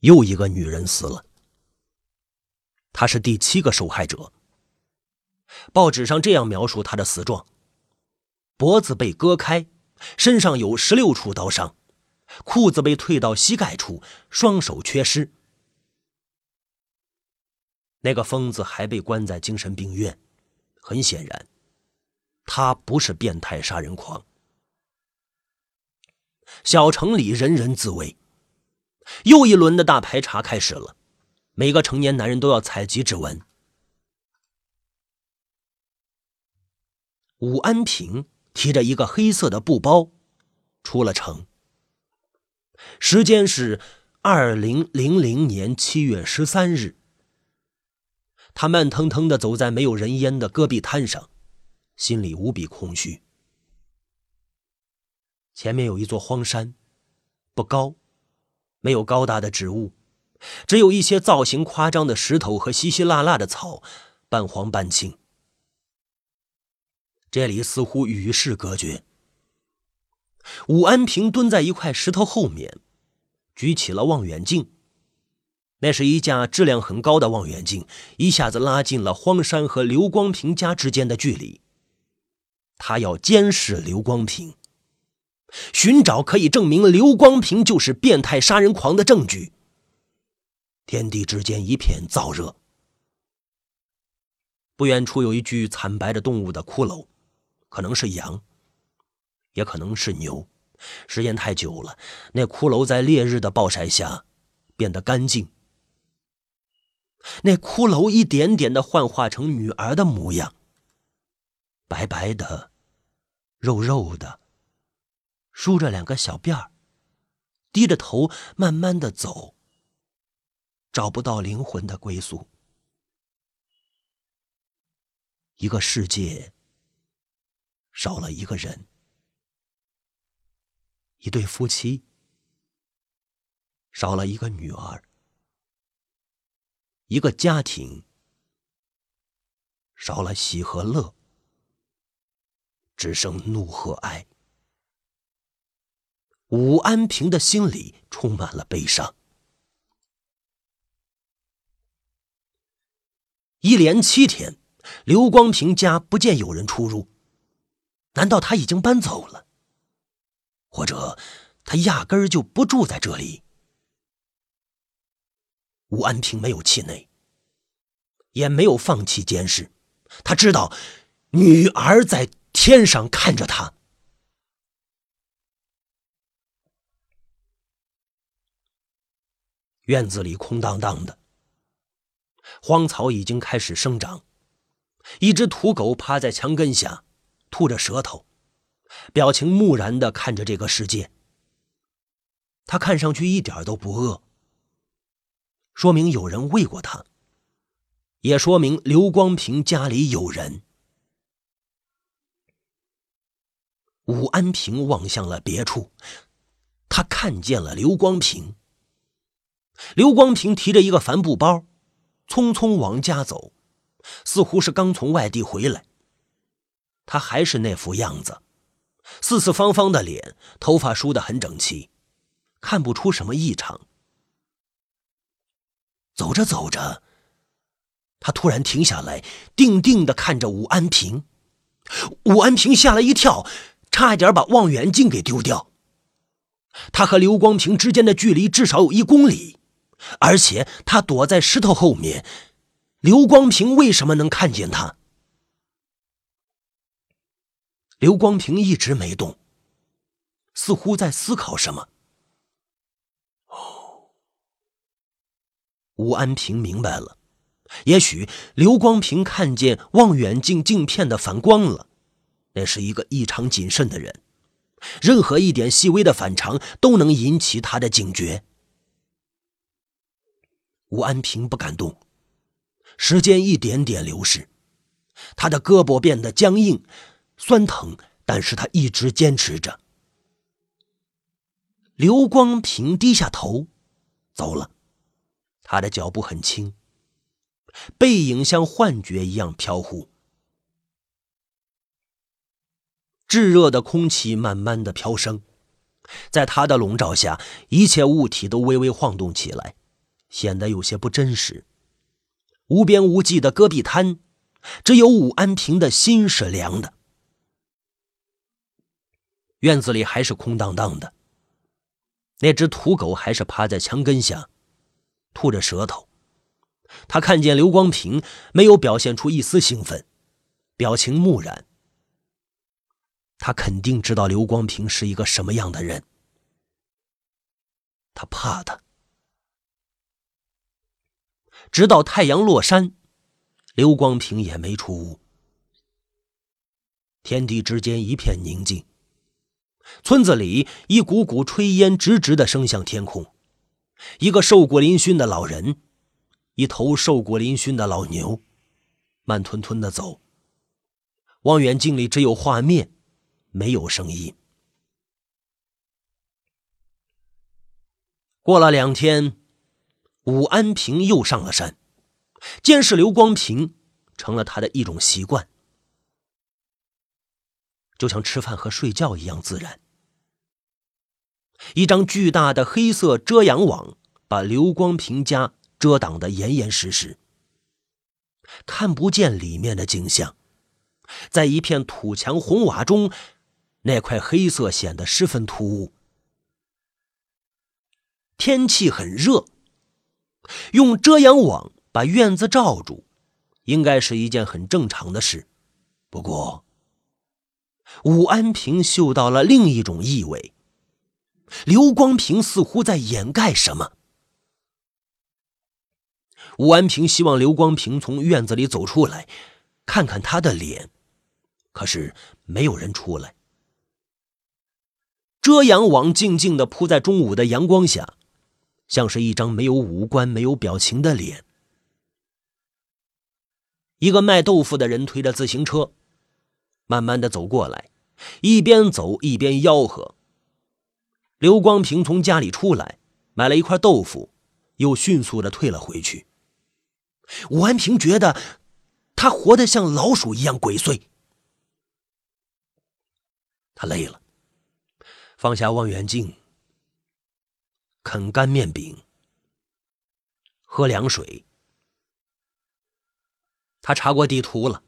又一个女人死了，她是第七个受害者。报纸上这样描述她的死状：脖子被割开，身上有十六处刀伤，裤子被退到膝盖处，双手缺失。那个疯子还被关在精神病院，很显然，他不是变态杀人狂。小城里人人自危，又一轮的大排查开始了，每个成年男人都要采集指纹。武安平提着一个黑色的布包出了城，时间是二零零零年七月十三日。他慢腾腾的走在没有人烟的戈壁滩上，心里无比空虚。前面有一座荒山，不高，没有高大的植物，只有一些造型夸张的石头和稀稀拉拉的草，半黄半青。这里似乎与世隔绝。武安平蹲在一块石头后面，举起了望远镜。那是一架质量很高的望远镜，一下子拉近了荒山和刘光平家之间的距离。他要监视刘光平，寻找可以证明刘光平就是变态杀人狂的证据。天地之间一片燥热。不远处有一具惨白的动物的骷髅，可能是羊，也可能是牛。时间太久了，那骷髅在烈日的暴晒下变得干净。那骷髅一点点的幻化成女儿的模样，白白的，肉肉的，梳着两个小辫儿，低着头慢慢的走，找不到灵魂的归宿。一个世界少了一个人，一对夫妻少了一个女儿。一个家庭少了喜和乐，只剩怒和哀。武安平的心里充满了悲伤。一连七天，刘光平家不见有人出入，难道他已经搬走了？或者他压根儿就不住在这里？武安平没有气馁，也没有放弃监视。他知道，女儿在天上看着他。院子里空荡荡的，荒草已经开始生长。一只土狗趴在墙根下，吐着舌头，表情木然的看着这个世界。他看上去一点都不饿。说明有人喂过他，也说明刘光平家里有人。武安平望向了别处，他看见了刘光平。刘光平提着一个帆布包，匆匆往家走，似乎是刚从外地回来。他还是那副样子，四四方方的脸，头发梳得很整齐，看不出什么异常。走着走着，他突然停下来，定定的看着武安平。武安平吓了一跳，差点把望远镜给丢掉。他和刘光平之间的距离至少有一公里，而且他躲在石头后面。刘光平为什么能看见他？刘光平一直没动，似乎在思考什么。哦吴安平明白了，也许刘光平看见望远镜镜片的反光了，那是一个异常谨慎的人，任何一点细微的反常都能引起他的警觉。吴安平不敢动，时间一点点流逝，他的胳膊变得僵硬、酸疼，但是他一直坚持着。刘光平低下头，走了。他的脚步很轻，背影像幻觉一样飘忽。炙热的空气慢慢的飘升，在他的笼罩下，一切物体都微微晃动起来，显得有些不真实。无边无际的戈壁滩，只有武安平的心是凉的。院子里还是空荡荡的，那只土狗还是趴在墙根下，吐着舌头。他看见刘光平，没有表现出一丝兴奋，表情木然。他肯定知道刘光平是一个什么样的人，他怕他。直到太阳落山，刘光平也没出屋。天地之间一片宁静，村子里一股股炊烟直直的升向天空，一个瘦骨嶙峋的老人。一头瘦骨嶙峋的老牛，慢吞吞的走。望远镜里只有画面，没有声音。过了两天，武安平又上了山，监视刘光平成了他的一种习惯，就像吃饭和睡觉一样自然。一张巨大的黑色遮阳网把刘光平家。遮挡的严严实实，看不见里面的景象。在一片土墙红瓦中，那块黑色显得十分突兀。天气很热，用遮阳网把院子罩住，应该是一件很正常的事。不过，武安平嗅到了另一种异味。刘光平似乎在掩盖什么。武安平希望刘光平从院子里走出来，看看他的脸，可是没有人出来。遮阳网静静的铺在中午的阳光下，像是一张没有五官、没有表情的脸。一个卖豆腐的人推着自行车，慢慢的走过来，一边走一边吆喝。刘光平从家里出来，买了一块豆腐，又迅速的退了回去。武安平觉得，他活得像老鼠一样鬼祟。他累了，放下望远镜，啃干面饼，喝凉水。他查过地图了，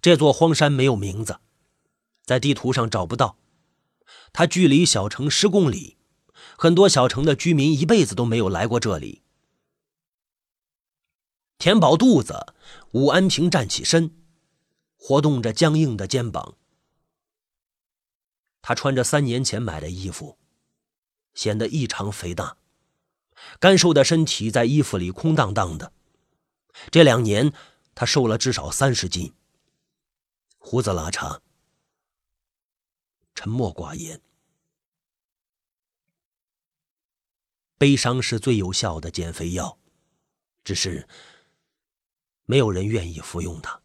这座荒山没有名字，在地图上找不到。它距离小城十公里，很多小城的居民一辈子都没有来过这里。填饱肚子，武安平站起身，活动着僵硬的肩膀。他穿着三年前买的衣服，显得异常肥大，干瘦的身体在衣服里空荡荡的。这两年，他瘦了至少三十斤，胡子拉碴，沉默寡言。悲伤是最有效的减肥药，只是。没有人愿意服用它。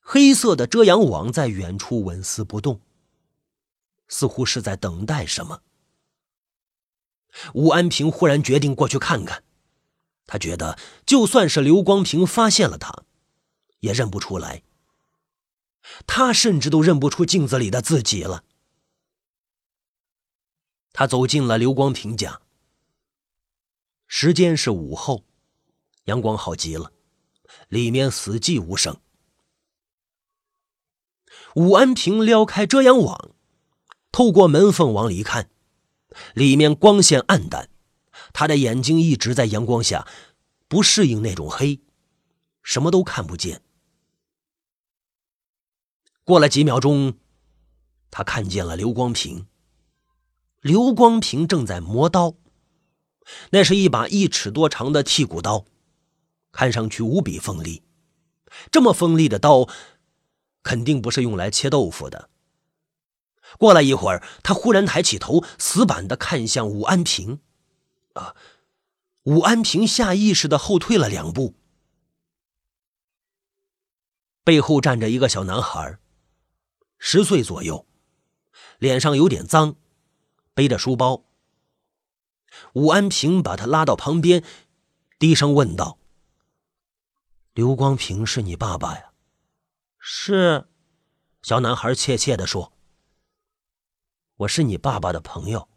黑色的遮阳网在远处纹丝不动，似乎是在等待什么。吴安平忽然决定过去看看，他觉得就算是刘光平发现了他，也认不出来。他甚至都认不出镜子里的自己了。他走进了刘光平家，时间是午后。阳光好极了，里面死寂无声。武安平撩开遮阳网，透过门缝往里看，里面光线暗淡，他的眼睛一直在阳光下，不适应那种黑，什么都看不见。过了几秒钟，他看见了刘光平。刘光平正在磨刀，那是一把一尺多长的剔骨刀。看上去无比锋利，这么锋利的刀，肯定不是用来切豆腐的。过了一会儿，他忽然抬起头，死板的看向武安平。啊！武安平下意识的后退了两步，背后站着一个小男孩，十岁左右，脸上有点脏，背着书包。武安平把他拉到旁边，低声问道。刘光平是你爸爸呀？是，小男孩怯怯的说：“我是你爸爸的朋友。”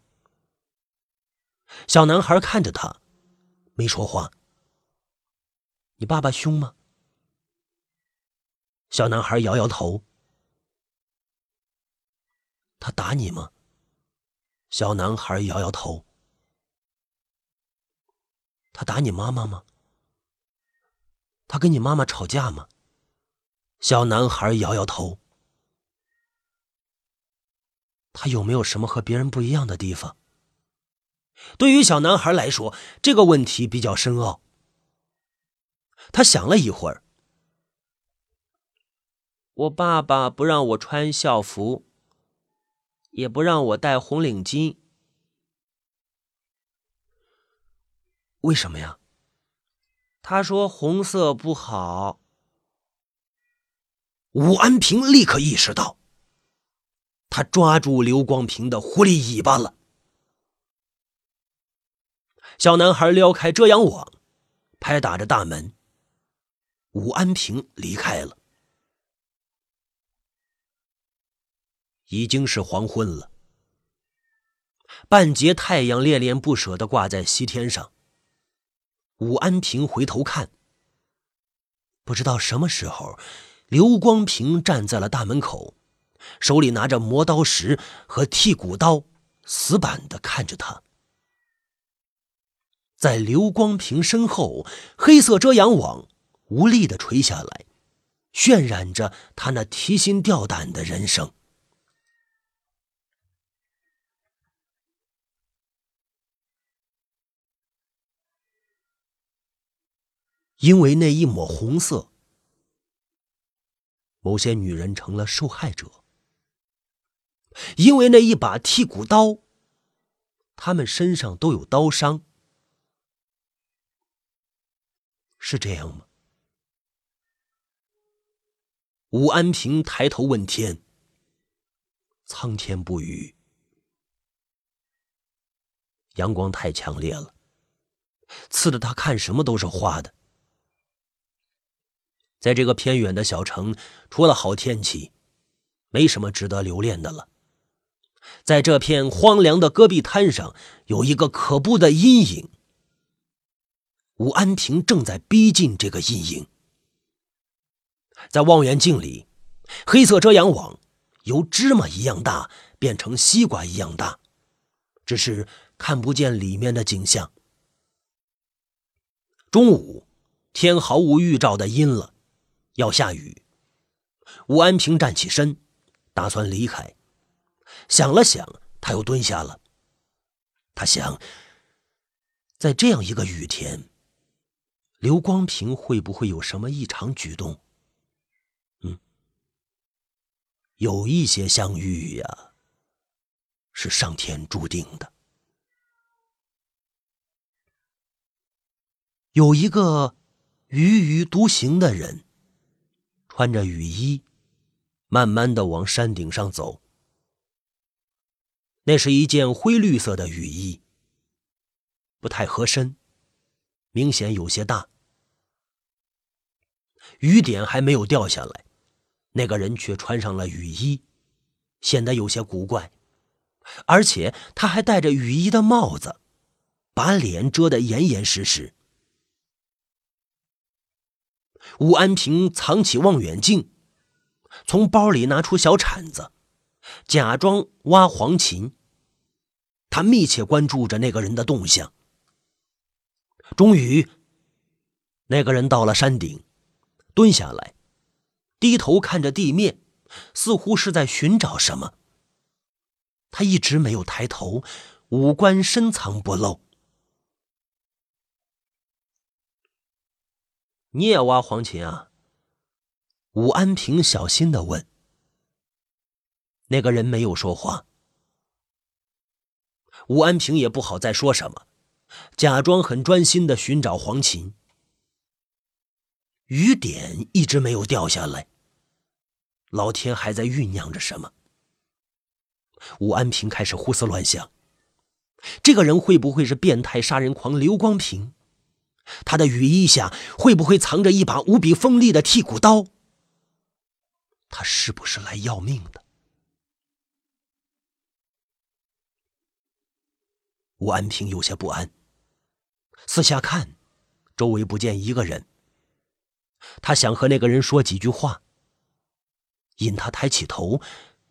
小男孩看着他，没说话。你爸爸凶吗？小男孩摇摇头。他打你吗？小男孩摇摇头。他打你妈妈吗？他跟你妈妈吵架吗？小男孩摇摇头。他有没有什么和别人不一样的地方？对于小男孩来说，这个问题比较深奥。他想了一会儿。我爸爸不让我穿校服，也不让我戴红领巾。为什么呀？他说红色不好。武安平立刻意识到。他抓住刘光平的狐狸尾巴了。小男孩撩开遮阳网，拍打着大门。武安平离开了。已经是黄昏了，半截太阳恋恋不舍的挂在西天上。武安平回头看，不知道什么时候，刘光平站在了大门口。手里拿着磨刀石和剔骨刀，死板的看着他。在刘光平身后，黑色遮阳网无力的垂下来，渲染着他那提心吊胆的人生。因为那一抹红色，某些女人成了受害者。因为那一把剔骨刀，他们身上都有刀伤，是这样吗？武安平抬头问天：“苍天不语，阳光太强烈了，刺得他看什么都是花的。在这个偏远的小城，除了好天气，没什么值得留恋的了。”在这片荒凉的戈壁滩上，有一个可怖的阴影。武安平正在逼近这个阴影。在望远镜里，黑色遮阳网由芝麻一样大变成西瓜一样大，只是看不见里面的景象。中午，天毫无预兆的阴了，要下雨。武安平站起身，打算离开。想了想，他又蹲下了。他想，在这样一个雨天，刘光平会不会有什么异常举动？嗯，有一些相遇呀，是上天注定的。有一个踽踽独行的人，穿着雨衣，慢慢的往山顶上走。那是一件灰绿色的雨衣，不太合身，明显有些大。雨点还没有掉下来，那个人却穿上了雨衣，显得有些古怪，而且他还戴着雨衣的帽子，把脸遮得严严实实。武安平藏起望远镜，从包里拿出小铲子。假装挖黄芩，他密切关注着那个人的动向。终于，那个人到了山顶，蹲下来，低头看着地面，似乎是在寻找什么。他一直没有抬头，五官深藏不露。你也挖黄芩啊？武安平小心的问。那个人没有说话，吴安平也不好再说什么，假装很专心的寻找黄琴。雨点一直没有掉下来，老天还在酝酿着什么。吴安平开始胡思乱想，这个人会不会是变态杀人狂刘光平？他的雨衣下会不会藏着一把无比锋利的剔骨刀？他是不是来要命的？武安平有些不安，四下看，周围不见一个人。他想和那个人说几句话，因他抬起头，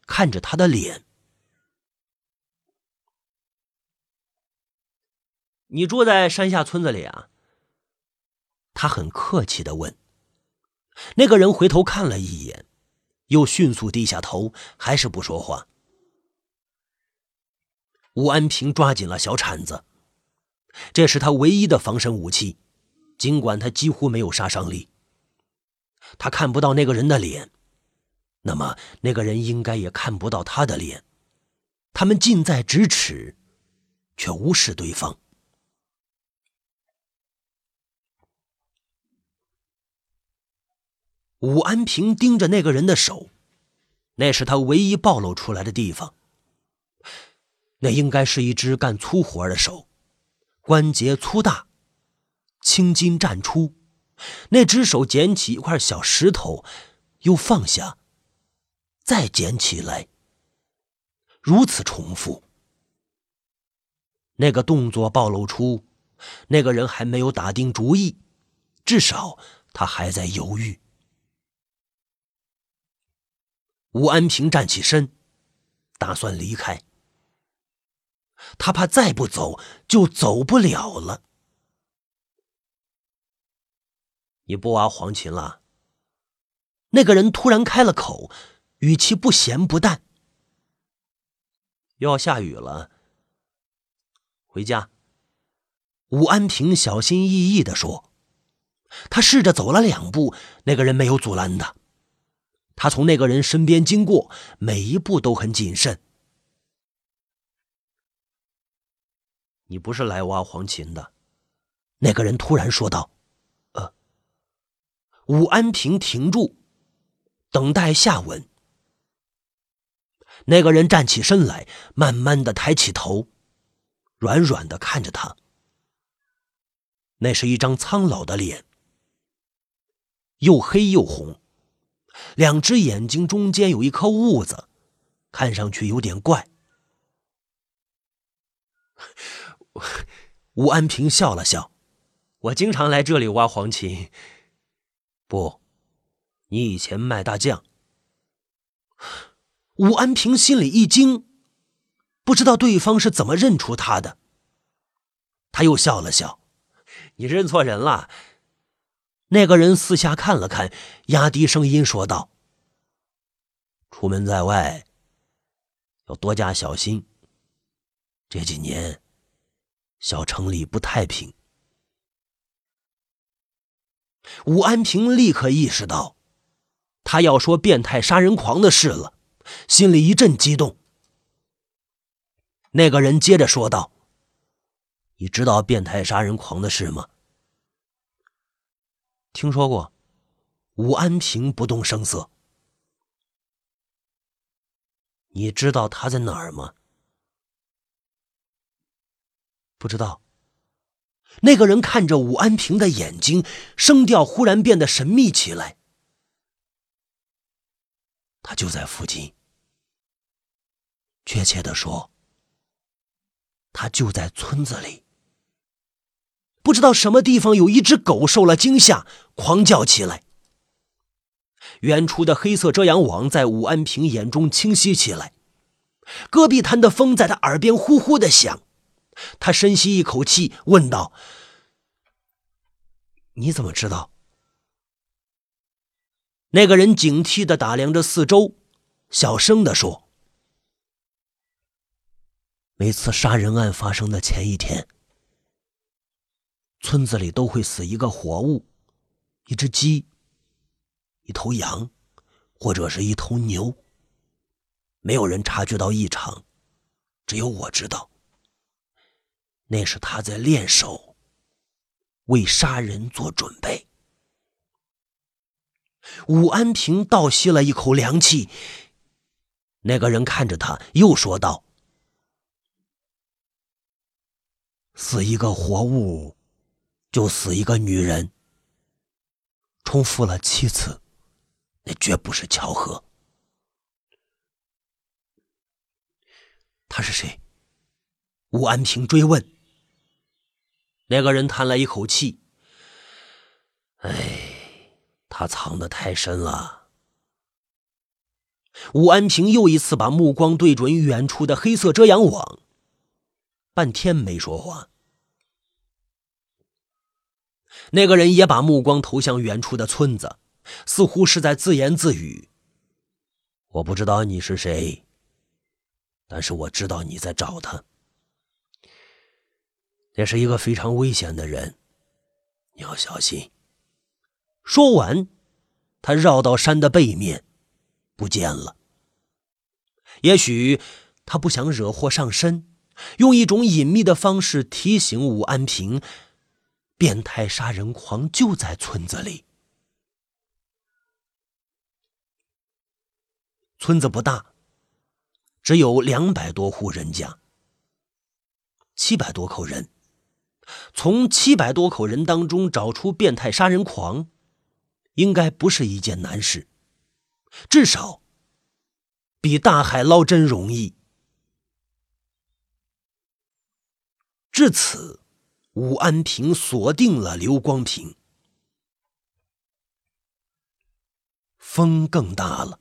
看着他的脸。你住在山下村子里啊？他很客气的问。那个人回头看了一眼，又迅速低下头，还是不说话。吴安平抓紧了小铲子，这是他唯一的防身武器，尽管他几乎没有杀伤力。他看不到那个人的脸，那么那个人应该也看不到他的脸，他们近在咫尺，却无视对方。武安平盯着那个人的手，那是他唯一暴露出来的地方。那应该是一只干粗活的手，关节粗大，青筋绽出。那只手捡起一块小石头，又放下，再捡起来，如此重复。那个动作暴露出，那个人还没有打定主意，至少他还在犹豫。吴安平站起身，打算离开。他怕再不走就走不了了。你不挖黄芩了？那个人突然开了口，语气不咸不淡。又要下雨了，回家。武安平小心翼翼的说。他试着走了两步，那个人没有阻拦他。他从那个人身边经过，每一步都很谨慎。你不是来挖黄芩的，那个人突然说道。呃武安平停住，等待下文。那个人站起身来，慢慢的抬起头，软软的看着他。那是一张苍老的脸，又黑又红，两只眼睛中间有一颗痦子，看上去有点怪。吴安平笑了笑：“我经常来这里挖黄芩。”不，你以前卖大酱。武安平心里一惊，不知道对方是怎么认出他的。他又笑了笑：“你认错人了。”那个人四下看了看，压低声音说道：“出门在外，要多加小心。这几年，小城里不太平。”武安平立刻意识到，他要说变态杀人狂的事了，心里一阵激动。那个人接着说道：“你知道变态杀人狂的事吗？”听说过。武安平不动声色。你知道他在哪儿吗？不知道。那个人看着武安平的眼睛，声调忽然变得神秘起来。他就在附近，确切的说，他就在村子里。不知道什么地方有一只狗受了惊吓，狂叫起来。远处的黑色遮阳网在武安平眼中清晰起来，戈壁滩的风在他耳边呼呼的响。他深吸一口气，问道：“你怎么知道？”那个人警惕的打量着四周，小声的说：“每次杀人案发生的前一天，村子里都会死一个活物，一只鸡，一头羊，或者是一头牛。没有人察觉到异常，只有我知道。”那是他在练手，为杀人做准备。武安平倒吸了一口凉气。那个人看着他，又说道：“死一个活物，就死一个女人。重复了七次，那绝不是巧合。他是谁？”武安平追问。那个人叹了一口气：“哎，他藏得太深了。”吴安平又一次把目光对准远处的黑色遮阳网，半天没说话。那个人也把目光投向远处的村子，似乎是在自言自语：“我不知道你是谁，但是我知道你在找他。那是一个非常危险的人，你要小心。”说完，他绕到山的背面，不见了。也许他不想惹祸上身，用一种隐秘的方式提醒武安平。变态杀人狂就在村子里。村子不大，只有两百多户人家，七百多口人。从七百多口人当中找出变态杀人狂，应该不是一件难事，至少比大海捞针容易。至此。武安平锁定了刘光平。风更大了，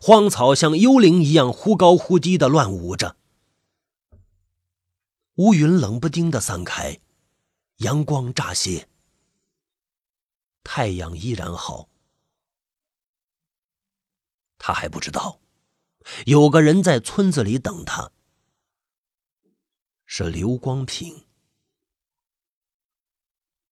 荒草像幽灵一样忽高忽低的乱舞着，乌云冷不丁的散开，阳光乍泄，太阳依然好。他还不知道，有个人在村子里等他。是刘光平。